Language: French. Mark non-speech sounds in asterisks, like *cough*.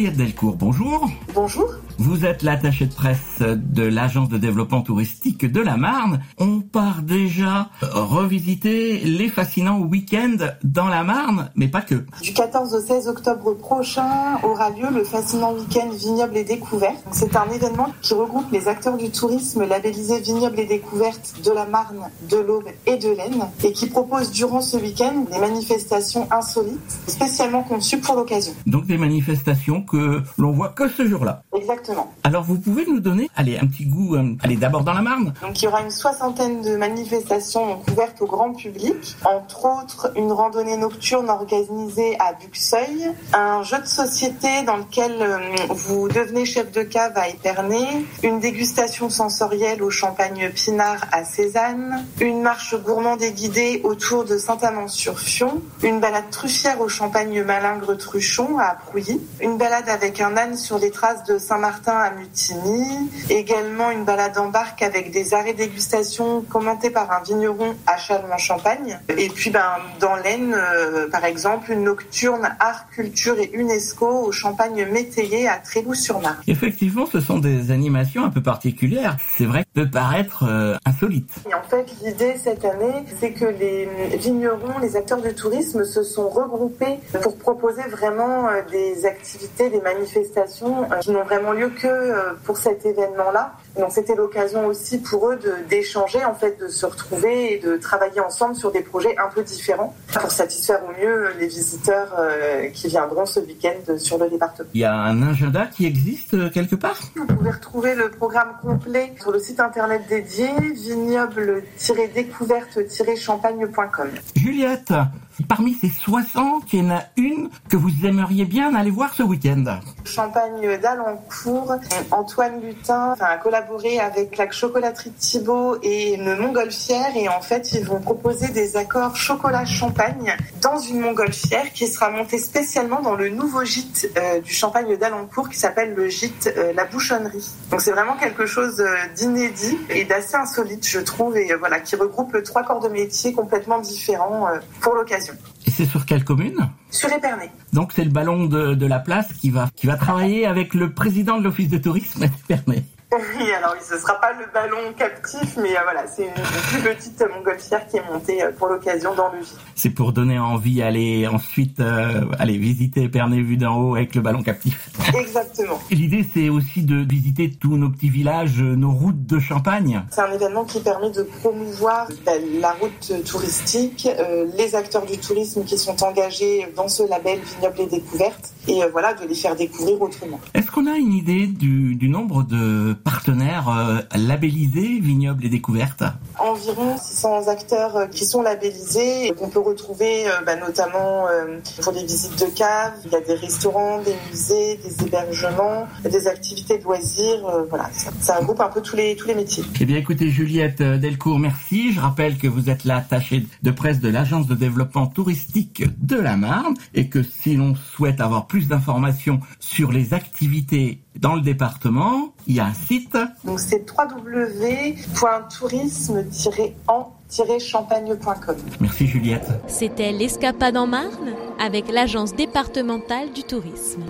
Juliette Delcourt, bonjour. Bonjour. Vous êtes l'attachée de presse de l'agence de développement touristique de la Marne. On part déjà revisiter les fascinants week-ends dans la Marne, mais pas que. Du 14 au 16 octobre prochain aura lieu le fascinant week-end Vignobles et Découvertes. C'est un événement qui regroupe les acteurs du tourisme labellisés Vignobles et Découvertes de la Marne, de l'Aube et de l'Aisne et qui propose durant ce week-end des manifestations insolites spécialement conçues pour l'occasion. Donc des manifestations que l'on voit que ce jour-là. Exactement. Alors vous pouvez nous donner, allez, un petit goût, euh, allez d'abord dans la Marne. Donc il y aura une soixantaine de manifestations ouvertes au grand public, entre autres une randonnée nocturne organisée à Buxeuil, un jeu de société dans lequel euh, vous devenez chef de cave à Épernay, une dégustation sensorielle au champagne Pinard à Cézanne, une marche gourmande et guidée autour de Saint-Amand-sur-Fion, une balade truffière au champagne Malingre-Truchon à Prouilly, une balade avec un âne sur les traces de Saint-Martin à Mutigny, également une balade en barque avec des arrêts dégustation commentés par un vigneron à Châlons-en-Champagne, et puis ben, dans l'Aisne, euh, par exemple, une nocturne art, culture et UNESCO au champagne métayer à Tréloux-sur-Marne. Effectivement, ce sont des animations un peu particulières. C'est vrai que peut paraître euh, insolite. Et en fait, l'idée cette année, c'est que les vignerons, les acteurs du tourisme se sont regroupés pour proposer vraiment euh, des activités, des manifestations qui n'ont vraiment lieu que euh, pour cet événement-là. Donc c'était l'occasion aussi pour eux d'échanger, en fait, de se retrouver et de travailler ensemble sur des projets un peu différents pour satisfaire au mieux les visiteurs euh, qui viendront ce week-end sur le département. Il y a un agenda qui existe euh, quelque part? Vous pouvez retrouver le programme complet sur le site internet dédié vignoble-découverte-champagne.com. Juliette, parmi ces 60, il y en a une que vous aimeriez bien aller voir ce week-end. Champagne d'Alencourt, Antoine Lutin a collaboré avec la chocolaterie Thibault et une montgolfière et en fait ils vont proposer des accords chocolat-champagne dans une montgolfière qui sera montée spécialement dans le nouveau gîte euh, du Champagne d'Alencourt qui s'appelle le gîte euh, La Bouchonnerie. Donc c'est vraiment quelque chose euh, d'inédit et d'assez insolite je trouve et voilà qui regroupe trois corps de métier complètement différents pour l'occasion. Et c'est sur quelle commune? Sur Épernay. Donc c'est le ballon de, de, la place qui va, qui va travailler avec le président de l'office de tourisme d'Épernay. *laughs* Oui, alors ce ne sera pas le ballon captif, mais euh, voilà, c'est une, plus petite montgolfière qui est montée euh, pour l'occasion dans le gîte. C'est pour donner envie d'aller ensuite euh, aller visiter Épernay vu d'en haut avec le ballon captif. Exactement. L'idée, c'est aussi de visiter tous nos petits villages, nos routes de Champagne. C'est un événement qui permet de promouvoir ben, la route touristique, euh, les acteurs du tourisme qui sont engagés dans ce label Vignoble et Découverte, et euh, voilà, de les faire découvrir autrement. Est-ce qu'on a une idée du, du nombre de partenaires euh, labellisés Vignoble et Découverte Environ 600 acteurs euh, qui sont labellisés, qu'on peut retrouver euh, bah, notamment pour les visites de caves. Il y a des restaurants, des musées, des hébergements, des activités de loisirs. voilà, ça, ça regroupe un peu tous les, tous les métiers. Eh bien, écoutez, Juliette Delcourt, merci. Je rappelle que vous êtes l'attachée de presse de l'Agence de développement touristique de la Marne et que si l'on souhaite avoir plus d'informations sur les activités dans le département, il y a un site. Donc c'est www.tourisme-en-champagne.com. Merci Juliette. C'était l'Escapade en Marne avec l'Agence départementale du tourisme.